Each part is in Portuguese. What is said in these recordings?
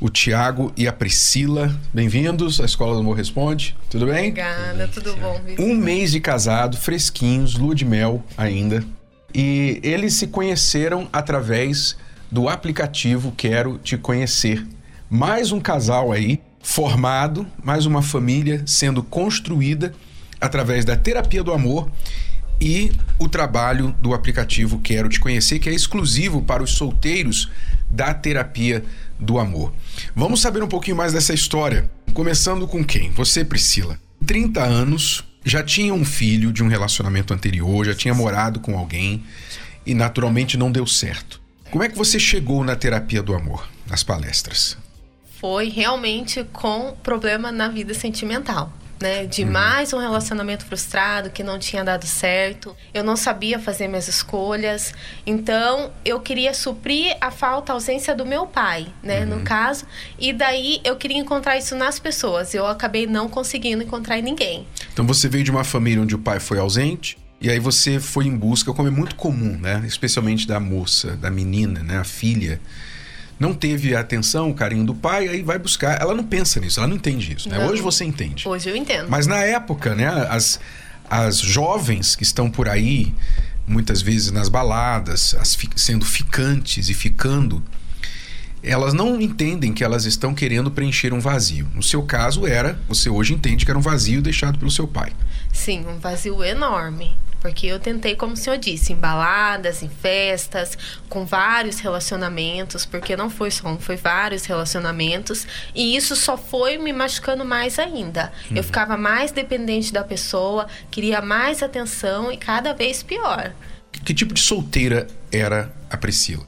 o Tiago e a Priscila. Bem-vindos à Escola do Amor Responde. Tudo bem? Obrigada, tudo bom, Vitor? Um mês de casado, fresquinhos, lua de mel ainda. E eles se conheceram através do aplicativo Quero Te Conhecer. Mais um casal aí formado, mais uma família sendo construída através da terapia do amor e o trabalho do aplicativo Quero Te Conhecer, que é exclusivo para os solteiros da terapia do amor. Vamos saber um pouquinho mais dessa história. Começando com quem? Você, Priscila. 30 anos, já tinha um filho de um relacionamento anterior, já tinha morado com alguém e naturalmente não deu certo. Como é que você chegou na terapia do amor, nas palestras? Foi realmente com problema na vida sentimental né? De uhum. mais um relacionamento frustrado que não tinha dado certo. Eu não sabia fazer minhas escolhas. Então, eu queria suprir a falta, a ausência do meu pai, né? Uhum. No caso. E daí, eu queria encontrar isso nas pessoas. Eu acabei não conseguindo encontrar em ninguém. Então, você veio de uma família onde o pai foi ausente. E aí você foi em busca, como é muito comum, né? Especialmente da moça, da menina, né? A filha não teve a atenção, o carinho do pai, aí vai buscar. Ela não pensa nisso, ela não entende isso. Né? Hoje você entende. Hoje eu entendo. Mas na época, né, as, as jovens que estão por aí, muitas vezes nas baladas, as, sendo ficantes e ficando, elas não entendem que elas estão querendo preencher um vazio. No seu caso era, você hoje entende que era um vazio deixado pelo seu pai. Sim, um vazio enorme. Porque eu tentei, como o senhor disse, em baladas, em festas, com vários relacionamentos, porque não foi só um, foi vários relacionamentos. E isso só foi me machucando mais ainda. Uhum. Eu ficava mais dependente da pessoa, queria mais atenção e cada vez pior. Que, que tipo de solteira era a Priscila?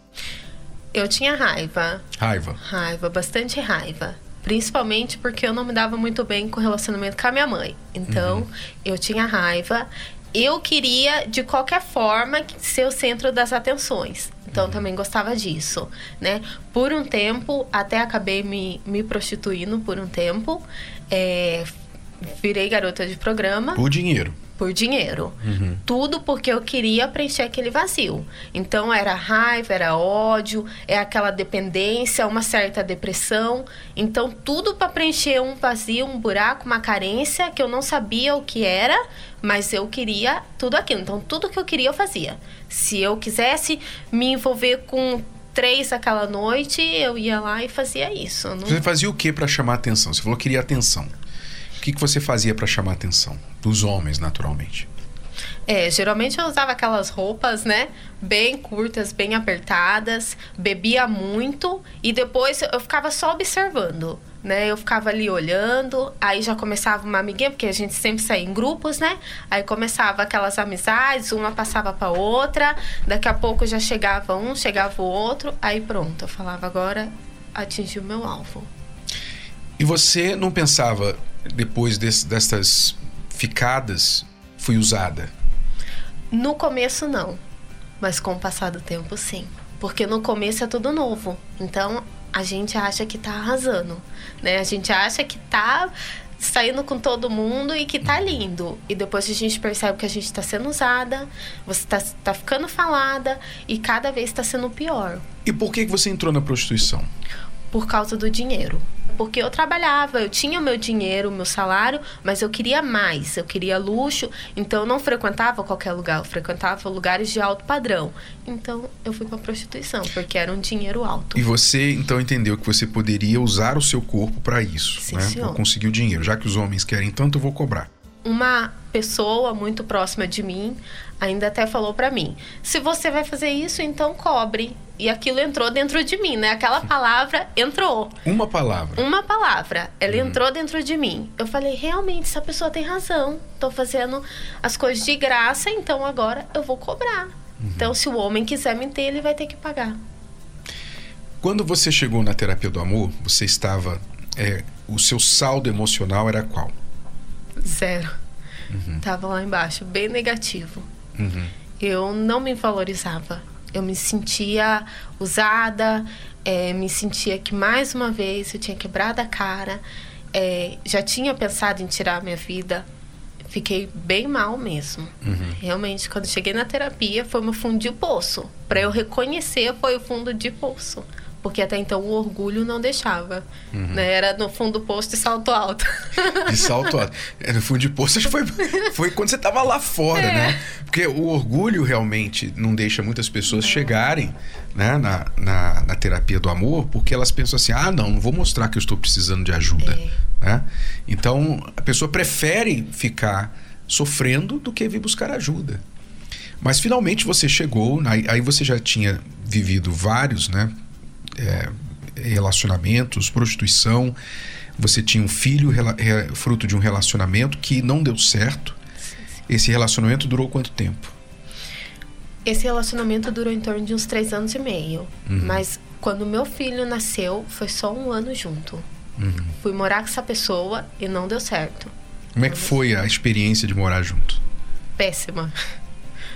Eu tinha raiva. Raiva? Raiva, bastante raiva. Principalmente porque eu não me dava muito bem com o relacionamento com a minha mãe. Então, uhum. eu tinha raiva eu queria, de qualquer forma, ser o centro das atenções. Então, uhum. também gostava disso, né? Por um tempo, até acabei me, me prostituindo por um tempo. É, virei garota de programa. Por dinheiro por dinheiro. Uhum. Tudo porque eu queria preencher aquele vazio. Então era raiva, era ódio, é aquela dependência, uma certa depressão. Então tudo para preencher um vazio, um buraco, uma carência que eu não sabia o que era, mas eu queria tudo aquilo. Então tudo que eu queria eu fazia. Se eu quisesse me envolver com três aquela noite, eu ia lá e fazia isso. Não... Você fazia o que para chamar atenção? Você falou que queria atenção que, que você fazia para chamar a atenção? Dos homens, naturalmente. É, geralmente eu usava aquelas roupas, né? Bem curtas, bem apertadas, bebia muito e depois eu ficava só observando, né? Eu ficava ali olhando, aí já começava uma amiguinha, porque a gente sempre saía em grupos, né? Aí começava aquelas amizades, uma passava para outra, daqui a pouco já chegava um, chegava o outro, aí pronto, eu falava agora atingi o meu alvo. E você não pensava, depois desse, dessas ficadas, fui usada? No começo, não. Mas com o passar do tempo, sim. Porque no começo é tudo novo. Então, a gente acha que tá arrasando, né? A gente acha que tá saindo com todo mundo e que tá lindo. E depois a gente percebe que a gente tá sendo usada, você tá, tá ficando falada e cada vez tá sendo pior. E por que, que você entrou na prostituição? Por causa do dinheiro porque eu trabalhava, eu tinha o meu dinheiro, o meu salário, mas eu queria mais, eu queria luxo, então eu não frequentava qualquer lugar, eu frequentava lugares de alto padrão. Então eu fui para prostituição, porque era um dinheiro alto. E você então entendeu que você poderia usar o seu corpo para isso, Sim, né? Para conseguir o dinheiro. Já que os homens querem tanto, eu vou cobrar. Uma pessoa muito próxima de mim ainda até falou para mim: se você vai fazer isso, então cobre. E aquilo entrou dentro de mim, né? Aquela palavra entrou. Uma palavra. Uma palavra. Ela uhum. entrou dentro de mim. Eu falei, realmente, essa pessoa tem razão. Tô fazendo as coisas de graça, então agora eu vou cobrar. Uhum. Então, se o homem quiser me ter, ele vai ter que pagar. Quando você chegou na terapia do amor, você estava. É, o seu saldo emocional era qual? Zero. Uhum. Tava lá embaixo, bem negativo. Uhum. Eu não me valorizava. Eu me sentia usada, é, me sentia que mais uma vez eu tinha quebrado a cara, é, já tinha pensado em tirar a minha vida. Fiquei bem mal mesmo. Uhum. Realmente, quando cheguei na terapia, foi meu fundo de poço. Para eu reconhecer, foi o fundo de poço porque até então o orgulho não deixava. Uhum. Né? Era no fundo do posto de salto alto. De salto alto. É, no fundo de posto acho que foi, foi quando você estava lá fora, é. né? Porque o orgulho realmente não deixa muitas pessoas chegarem né, na, na, na, terapia do amor, porque elas pensam assim: ah, não, não vou mostrar que eu estou precisando de ajuda. É. Né? Então a pessoa prefere ficar sofrendo do que vir buscar ajuda. Mas finalmente você chegou, aí você já tinha vivido vários, né? É, relacionamentos, prostituição. Você tinha um filho fruto de um relacionamento que não deu certo. Esse relacionamento durou quanto tempo? Esse relacionamento durou em torno de uns três anos e meio. Uhum. Mas quando meu filho nasceu, foi só um ano junto. Uhum. Fui morar com essa pessoa e não deu certo. Como é que foi a experiência de morar junto? Péssima.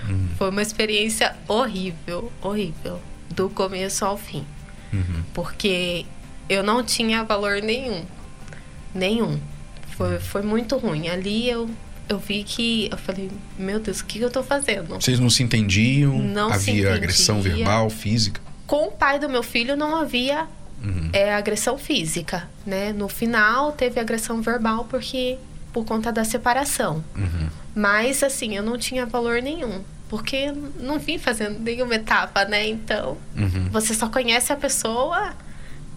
Uhum. Foi uma experiência horrível, horrível. Do começo ao fim. Uhum. Porque eu não tinha valor nenhum. Nenhum. Foi, foi muito ruim. Ali eu, eu vi que. Eu falei, meu Deus, o que eu tô fazendo? Vocês não se entendiam? Não havia se entendia. agressão verbal, física? Com o pai do meu filho não havia uhum. é, agressão física. Né? No final teve agressão verbal porque por conta da separação. Uhum. Mas assim, eu não tinha valor nenhum porque não vim fazendo nenhuma etapa, né? Então, uhum. você só conhece a pessoa,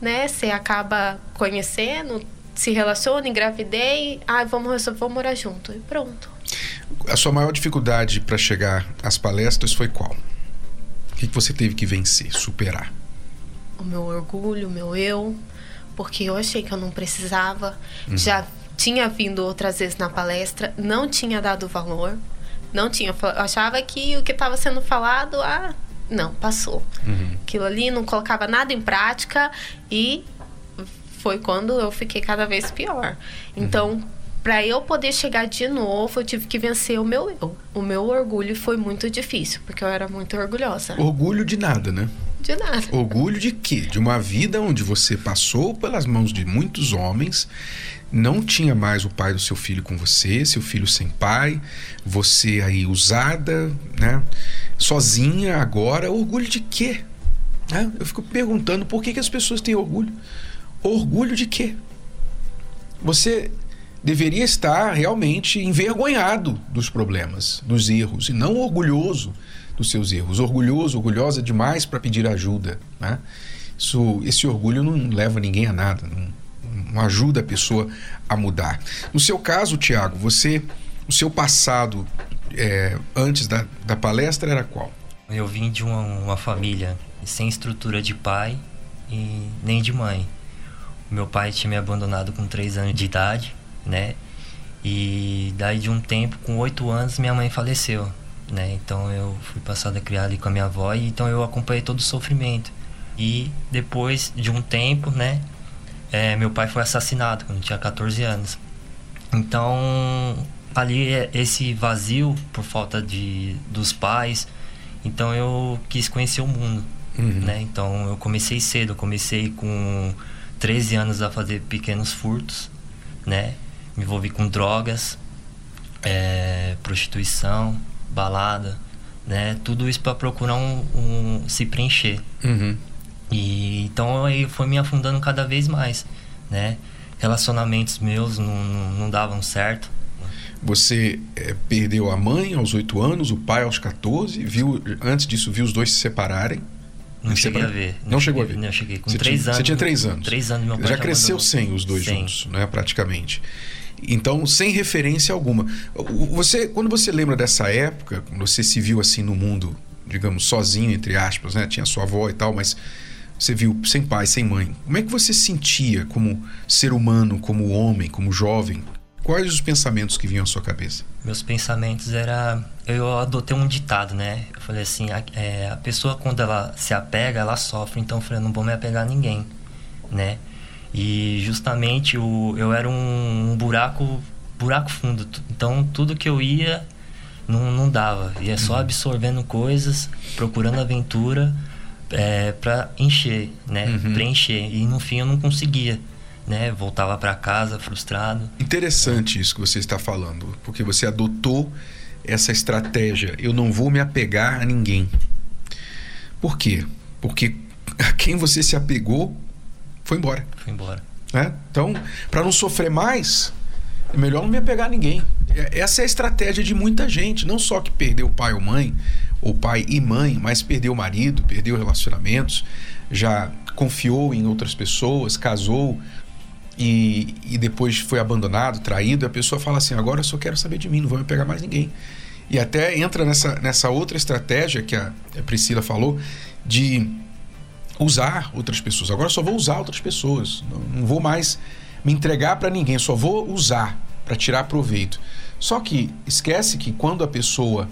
né? Você acaba conhecendo, se relaciona, engravidei, ah, vamos, vamos morar junto e pronto. A sua maior dificuldade para chegar às palestras foi qual? O que você teve que vencer, superar? O meu orgulho, o meu eu, porque eu achei que eu não precisava. Uhum. Já tinha vindo outras vezes na palestra, não tinha dado valor. Não tinha. Eu achava que o que estava sendo falado, ah, não, passou. Uhum. Aquilo ali não colocava nada em prática e foi quando eu fiquei cada vez pior. Então, uhum. para eu poder chegar de novo, eu tive que vencer o meu eu. O meu orgulho foi muito difícil, porque eu era muito orgulhosa. Orgulho de nada, né? De nada. Orgulho de quê? De uma vida onde você passou pelas mãos de muitos homens, não tinha mais o pai do seu filho com você, seu filho sem pai, você aí usada, né? Sozinha agora, orgulho de quê? É, eu fico perguntando por que, que as pessoas têm orgulho. Orgulho de quê? Você deveria estar realmente envergonhado dos problemas, dos erros, e não orgulhoso dos seus erros. Orgulhoso, orgulhosa demais para pedir ajuda. Né? Isso, esse orgulho não leva ninguém a nada. Não, não ajuda a pessoa a mudar. No seu caso, Tiago, você, o seu passado é, antes da, da palestra era qual? Eu vim de uma, uma família sem estrutura de pai e nem de mãe. Meu pai tinha me abandonado com 3 anos de idade, né? E daí de um tempo, com 8 anos, minha mãe faleceu, né? Então eu fui passado a criar ali com a minha avó e então eu acompanhei todo o sofrimento. E depois de um tempo, né, é, meu pai foi assassinado quando tinha 14 anos. Então, ali é esse vazio por falta de dos pais, então eu quis conhecer o mundo, uhum. né? Então eu comecei cedo, eu comecei com 13 anos a fazer pequenos furtos, né? Me envolvi com drogas, é, prostituição, balada, né? Tudo isso para procurar um, um, se preencher. Uhum. E então aí foi me afundando cada vez mais, né? Relacionamentos meus não, não, não davam certo. Você é, perdeu a mãe aos 8 anos, o pai aos 14, viu antes disso viu os dois se separarem? Não cheguei a ver. Não, não chegou a ver? Não, cheguei. Com 3 anos. Você tinha 3 anos. 3 anos, meu pai já, cresceu sem os dois sem. juntos, né? Praticamente. Então, sem referência alguma. Você, quando você lembra dessa época, quando você se viu assim no mundo, digamos, sozinho, entre aspas, né? Tinha sua avó e tal, mas você viu sem pai, sem mãe. Como é que você sentia como ser humano, como homem, como jovem? Quais os pensamentos que vinham à sua cabeça? Meus pensamentos era eu adotei um ditado, né? Eu falei assim, a, é, a pessoa quando ela se apega, ela sofre. Então eu falei, não vou me apegar a ninguém, né? E justamente o, eu era um, um buraco, buraco fundo. Então tudo que eu ia não, não dava. Ia só uhum. absorvendo coisas, procurando aventura é, para encher, né? Uhum. Preencher. E no fim eu não conseguia. Né? Voltava para casa frustrado. Interessante isso que você está falando, porque você adotou essa estratégia. Eu não vou me apegar a ninguém. Por quê? Porque a quem você se apegou foi embora. Foi embora. Né? Então, para não sofrer mais, é melhor não me apegar a ninguém. É, essa é a estratégia de muita gente, não só que perdeu pai ou mãe, ou pai e mãe, mas perdeu o marido, perdeu relacionamentos, já confiou em outras pessoas, casou e, e depois foi abandonado, traído, e a pessoa fala assim: agora eu só quero saber de mim, não vou me pegar mais ninguém. E até entra nessa, nessa outra estratégia que a, a Priscila falou, de usar outras pessoas. Agora só vou usar outras pessoas, não, não vou mais me entregar para ninguém, só vou usar para tirar proveito. Só que esquece que quando a pessoa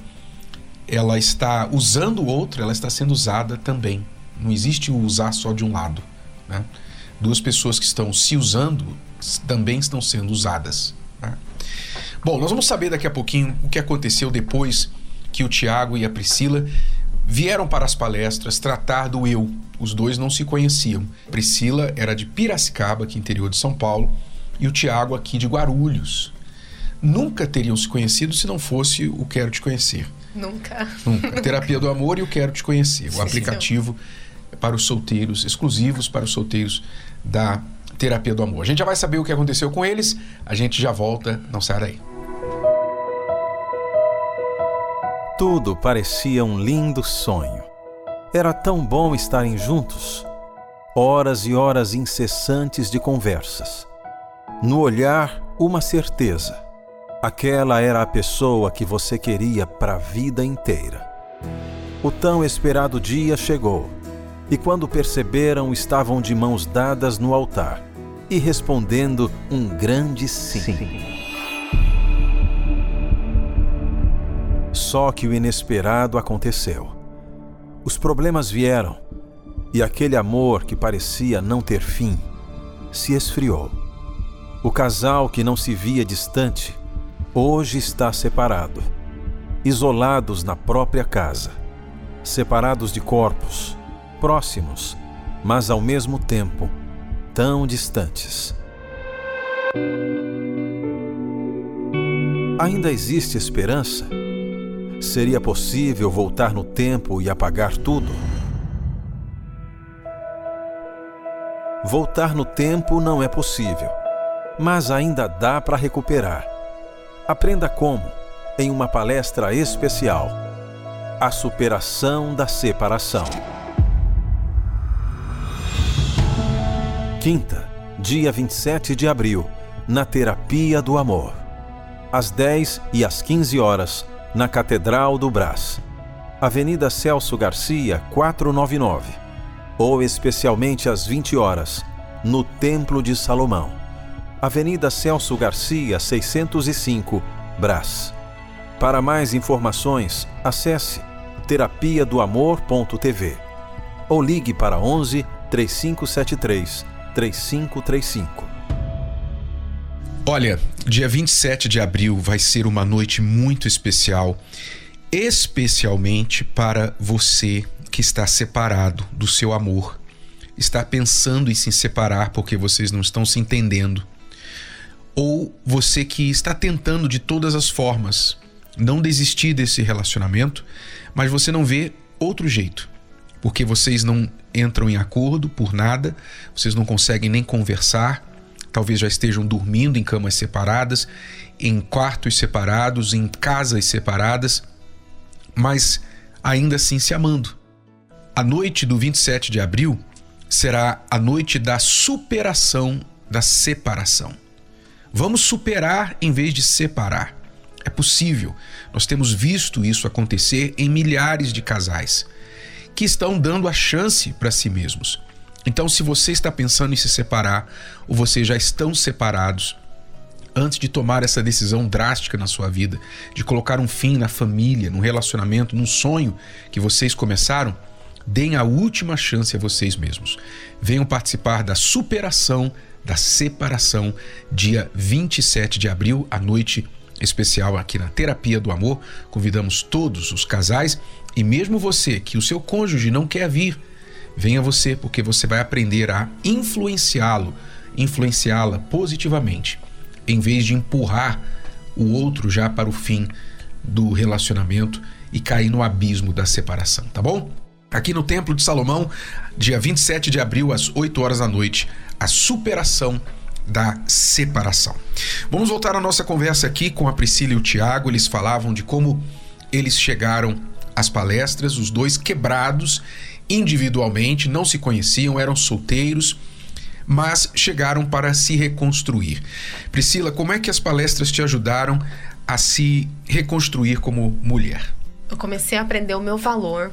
ela está usando o outro, ela está sendo usada também. Não existe o usar só de um lado. Né? Duas pessoas que estão se usando também estão sendo usadas. Né? Bom, nós vamos saber daqui a pouquinho o que aconteceu depois que o Tiago e a Priscila vieram para as palestras tratar do eu. Os dois não se conheciam. Priscila era de Piracicaba, que é interior de São Paulo, e o Tiago aqui de Guarulhos. Nunca teriam se conhecido se não fosse o Quero Te Conhecer. Nunca. Nunca. Terapia do Amor e o Quero Te Conhecer. O aplicativo para os solteiros, exclusivos para os solteiros da Terapia do Amor. A gente já vai saber o que aconteceu com eles. A gente já volta. Não sai daí. Tudo parecia um lindo sonho. Era tão bom estarem juntos. Horas e horas incessantes de conversas. No olhar, uma certeza Aquela era a pessoa que você queria para a vida inteira. O tão esperado dia chegou, e quando perceberam, estavam de mãos dadas no altar e respondendo um grande sim. sim. Só que o inesperado aconteceu. Os problemas vieram e aquele amor que parecia não ter fim se esfriou. O casal que não se via distante hoje está separado, isolados na própria casa, separados de corpos, próximos, mas ao mesmo tempo tão distantes. Ainda existe esperança? Seria possível voltar no tempo e apagar tudo? Voltar no tempo não é possível, mas ainda dá para recuperar Aprenda como em uma palestra especial. A superação da separação. Quinta, dia 27 de abril, na Terapia do Amor. Às 10 e às 15 horas, na Catedral do Brás. Avenida Celso Garcia, 499. Ou especialmente às 20 horas, no Templo de Salomão. Avenida Celso Garcia, 605, Brás. Para mais informações, acesse terapia do amor.tv ou ligue para 11 3573 3535. Olha, dia 27 de abril vai ser uma noite muito especial, especialmente para você que está separado do seu amor, está pensando em se separar porque vocês não estão se entendendo ou você que está tentando de todas as formas não desistir desse relacionamento, mas você não vê outro jeito, porque vocês não entram em acordo por nada, vocês não conseguem nem conversar, talvez já estejam dormindo em camas separadas, em quartos separados, em casas separadas, mas ainda assim se amando. A noite do 27 de abril será a noite da superação da separação. Vamos superar em vez de separar. É possível. Nós temos visto isso acontecer em milhares de casais que estão dando a chance para si mesmos. Então, se você está pensando em se separar ou vocês já estão separados, antes de tomar essa decisão drástica na sua vida, de colocar um fim na família, num relacionamento, num sonho que vocês começaram, deem a última chance a vocês mesmos. Venham participar da superação da separação, dia 27 de abril, à noite especial aqui na Terapia do Amor. Convidamos todos os casais e mesmo você que o seu cônjuge não quer vir, venha você, porque você vai aprender a influenciá-lo, influenciá-la positivamente, em vez de empurrar o outro já para o fim do relacionamento e cair no abismo da separação, tá bom? Aqui no Templo de Salomão, dia 27 de abril, às 8 horas da noite, a superação da separação. Vamos voltar à nossa conversa aqui com a Priscila e o Tiago. Eles falavam de como eles chegaram às palestras, os dois quebrados individualmente, não se conheciam, eram solteiros, mas chegaram para se reconstruir. Priscila, como é que as palestras te ajudaram a se reconstruir como mulher? Eu comecei a aprender o meu valor,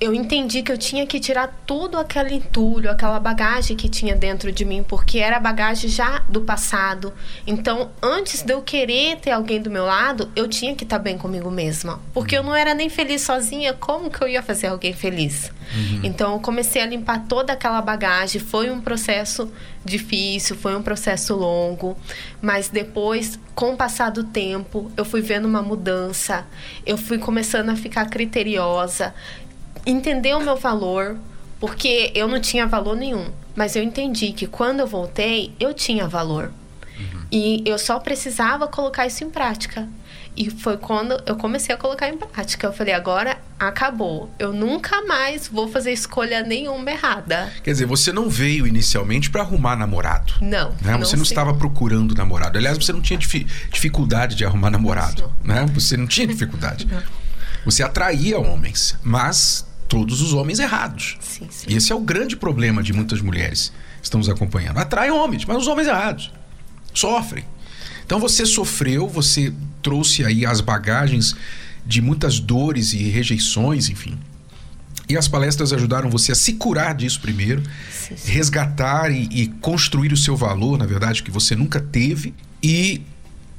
eu entendi que eu tinha que tirar todo aquele entulho, aquela bagagem que tinha dentro de mim, porque era bagagem já do passado. Então, antes de eu querer ter alguém do meu lado, eu tinha que estar bem comigo mesma. Porque eu não era nem feliz sozinha, como que eu ia fazer alguém feliz? Uhum. Então, eu comecei a limpar toda aquela bagagem. Foi um processo difícil, foi um processo longo, mas depois, com o passar do tempo, eu fui vendo uma mudança, eu fui começando a ficar criteriosa entender o meu valor, porque eu não tinha valor nenhum. Mas eu entendi que quando eu voltei, eu tinha valor. Uhum. E eu só precisava colocar isso em prática. E foi quando eu comecei a colocar em prática. Eu falei, agora acabou. Eu nunca mais vou fazer escolha nenhuma errada. Quer dizer, você não veio inicialmente para arrumar namorado. Não. Né? Você não, estava procurando namorado. Aliás, você não tinha dificuldade de arrumar namorado. Né? Você não tinha dificuldade. Não. Você atraía homens, mas todos os homens errados. Sim, sim. E esse é o grande problema de muitas mulheres que estão nos acompanhando. Atraem homens, mas os homens errados. Sofrem. Então você sofreu, você trouxe aí as bagagens de muitas dores e rejeições, enfim. E as palestras ajudaram você a se curar disso primeiro, sim, resgatar e, e construir o seu valor, na verdade, que você nunca teve, e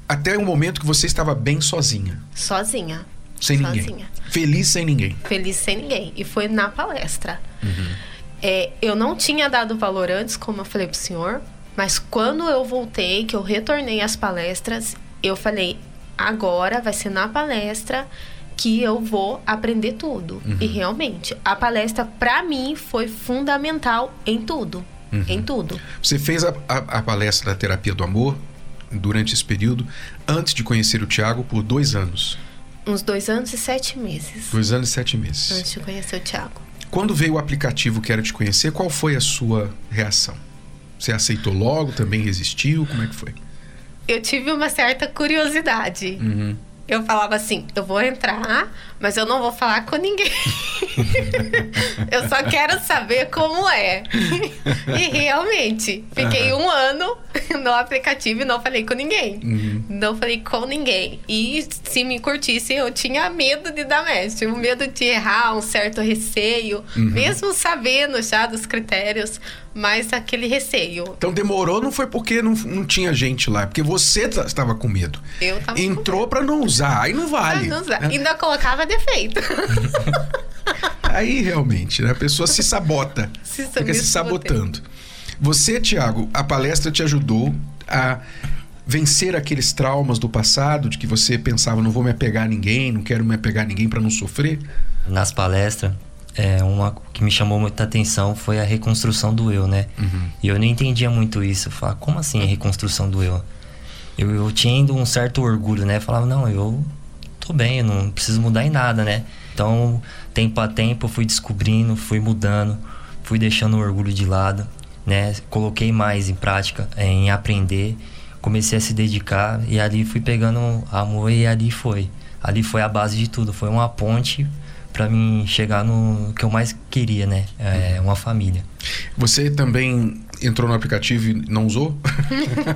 até o momento que você estava bem sozinha. Sozinha. Sem sozinha. ninguém. Feliz sem ninguém. Feliz sem ninguém. E foi na palestra. Uhum. É, eu não tinha dado valor antes, como eu falei pro senhor, mas quando eu voltei, que eu retornei às palestras, eu falei: agora vai ser na palestra que eu vou aprender tudo. Uhum. E realmente, a palestra para mim foi fundamental em tudo. Uhum. Em tudo. Você fez a, a, a, palestra da terapia do amor durante esse período, antes de conhecer o Tiago, por dois anos. Uns dois anos e sete meses. Dois anos e sete meses. Antes de conhecer o Thiago. Quando veio o aplicativo Quero Te Conhecer, qual foi a sua reação? Você aceitou logo, também resistiu? Como é que foi? Eu tive uma certa curiosidade. Uhum eu falava assim: eu vou entrar, mas eu não vou falar com ninguém. eu só quero saber como é. e realmente, fiquei uhum. um ano no aplicativo e não falei com ninguém. Uhum. Não falei com ninguém. E se me curtisse, eu tinha medo de dar match, um medo de errar, um certo receio, uhum. mesmo sabendo já dos critérios mas aquele receio. Então demorou, não foi porque não, não tinha gente lá, é porque você estava com medo. Eu tava Entrou para não usar, aí não vale. Não usar. Né? Ainda colocava defeito. aí realmente, né? a pessoa se sabota, se fica se sabotando. Você, Tiago, a palestra te ajudou a vencer aqueles traumas do passado, de que você pensava, não vou me apegar a ninguém, não quero me apegar a ninguém para não sofrer? Nas palestras, é, uma que me chamou muita atenção foi a reconstrução do eu, né? Uhum. E eu não entendia muito isso. Eu falava, como assim a reconstrução do eu? Eu, eu tinha um certo orgulho, né? Eu falava, não, eu tô bem, eu não preciso mudar em nada, né? Então, tempo a tempo, eu fui descobrindo, fui mudando, fui deixando o orgulho de lado, né? Coloquei mais em prática, é, em aprender, comecei a se dedicar e ali fui pegando amor e ali foi. Ali foi a base de tudo, foi uma ponte para mim chegar no que eu mais queria, né? É uma família. Você também entrou no aplicativo e não usou?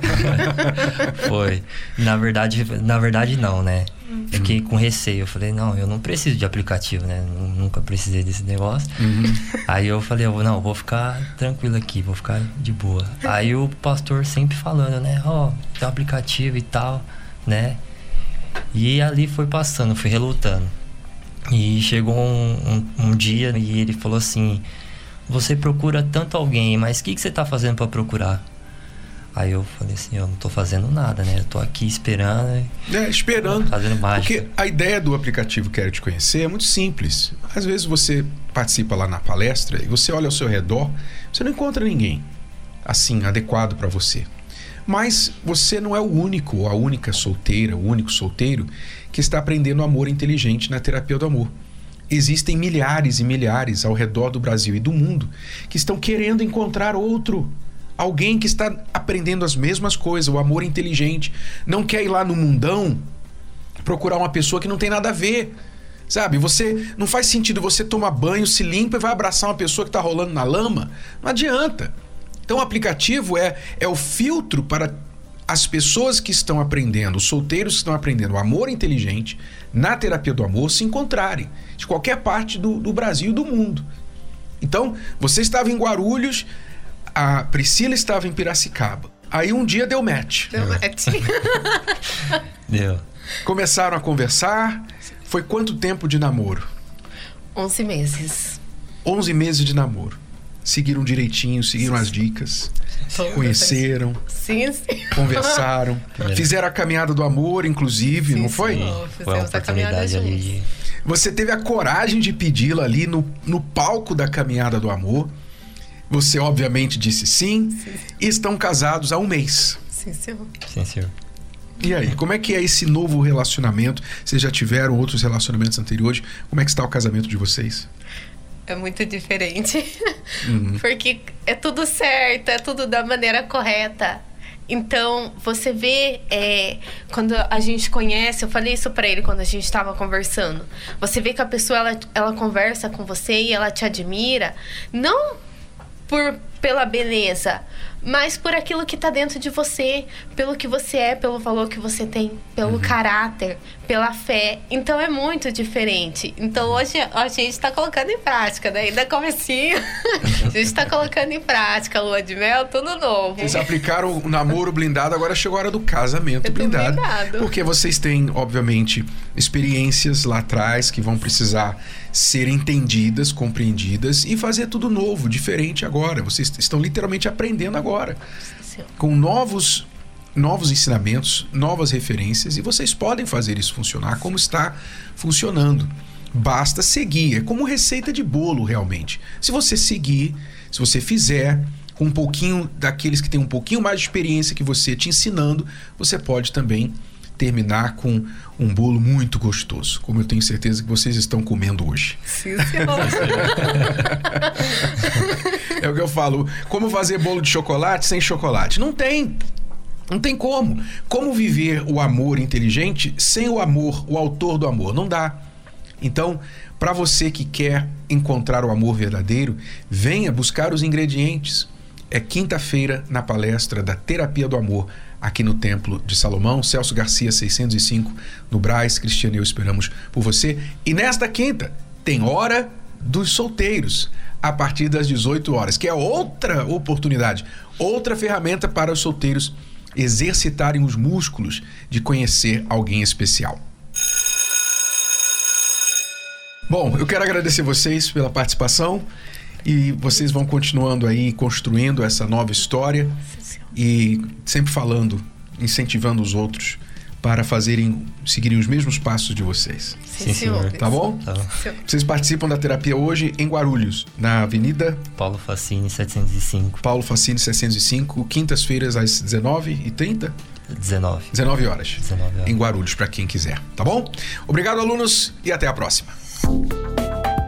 Foi. Na verdade, na verdade não, né? Uhum. Fiquei com receio. Eu falei, não, eu não preciso de aplicativo, né? Nunca precisei desse negócio. Uhum. Aí eu falei, eu, não, vou ficar tranquilo aqui, vou ficar de boa. Aí o pastor sempre falando, né? Ó, oh, tem um aplicativo e tal, né? E ali foi passando, fui relutando. E chegou um, um, um, dia e ele falou assim: Você procura tanto alguém, mas o que, que você está fazendo para procurar? Aí eu falei assim, eu não tô fazendo nada, né? Eu tô aqui esperando. É, esperando. Fazendo mágica. Porque a ideia do aplicativo Quero Te Conhecer é muito simples. Às vezes você participa lá na palestra e você olha ao seu redor, você não encontra ninguém assim adequado para você. Mas você não é o único a única solteira, o único solteiro que está aprendendo amor inteligente na terapia do amor. Existem milhares e milhares ao redor do Brasil e do mundo que estão querendo encontrar outro. Alguém que está aprendendo as mesmas coisas, o amor inteligente. Não quer ir lá no mundão procurar uma pessoa que não tem nada a ver. Sabe? Você não faz sentido você tomar banho, se limpa e vai abraçar uma pessoa que está rolando na lama. Não adianta. Então o aplicativo é, é o filtro para as pessoas que estão aprendendo, os solteiros que estão aprendendo o amor inteligente na terapia do amor se encontrarem de qualquer parte do, do Brasil e do mundo. Então, você estava em Guarulhos, a Priscila estava em Piracicaba. Aí um dia deu match. Deu match. Deu. Começaram a conversar. Foi quanto tempo de namoro? 11 meses. 11 meses de namoro. Seguiram direitinho, seguiram as dicas, conheceram, Sim, sim. conversaram, fizeram a caminhada do amor, inclusive, Sim, não foi? sim. Foi uma a caminhada oportunidade ali de. Você teve a coragem de pedi-la ali no, no palco da caminhada do amor. Você, obviamente, disse sim. E estão casados há um mês. Sim, senhor. Sim, senhor. E aí, como é que é esse novo relacionamento? Vocês já tiveram outros relacionamentos anteriores? Como é que está o casamento de vocês? É muito diferente. Uhum. Porque é tudo certo, é tudo da maneira correta. Então, você vê, é, quando a gente conhece, eu falei isso pra ele quando a gente estava conversando. Você vê que a pessoa, ela, ela conversa com você e ela te admira, não por pela beleza, mas por aquilo que tá dentro de você, pelo que você é, pelo valor que você tem, pelo caráter, pela fé. Então é muito diferente. Então hoje a gente tá colocando em prática, né? Ainda comecinho, a gente tá colocando em prática, lua de mel, tudo novo. Vocês aplicaram o namoro blindado, agora chegou a hora do casamento blindado. blindado. Porque vocês têm, obviamente, experiências lá atrás que vão precisar ser entendidas, compreendidas e fazer tudo novo, diferente agora. Vocês estão literalmente aprendendo agora. Com novos novos ensinamentos, novas referências e vocês podem fazer isso funcionar como está funcionando. Basta seguir, é como receita de bolo realmente. Se você seguir, se você fizer com um pouquinho daqueles que têm um pouquinho mais de experiência que você te ensinando, você pode também terminar com um bolo muito gostoso, como eu tenho certeza que vocês estão comendo hoje. Sim, senhor. É o que eu falo. Como fazer bolo de chocolate sem chocolate? Não tem. Não tem como. Como viver o amor inteligente sem o amor, o autor do amor? Não dá. Então, para você que quer encontrar o amor verdadeiro, venha buscar os ingredientes. É quinta-feira na palestra da Terapia do Amor, aqui no Templo de Salomão, Celso Garcia 605, no Braz. Cristiano e eu esperamos por você. E nesta quinta tem Hora dos Solteiros, a partir das 18 horas, que é outra oportunidade, outra ferramenta para os solteiros exercitarem os músculos de conhecer alguém especial. Bom, eu quero agradecer vocês pela participação e vocês vão continuando aí construindo essa nova história e sempre falando, incentivando os outros para fazerem, seguirem os mesmos passos de vocês. Sim, senhor. Tá bom? Tá. Vocês participam da terapia hoje em Guarulhos, na Avenida Paulo Facine 705, Paulo Facine 605, quintas-feiras às 19h30, 19. 19 horas. 19 horas. Em Guarulhos, para quem quiser, tá bom? Obrigado, alunos, e até a próxima.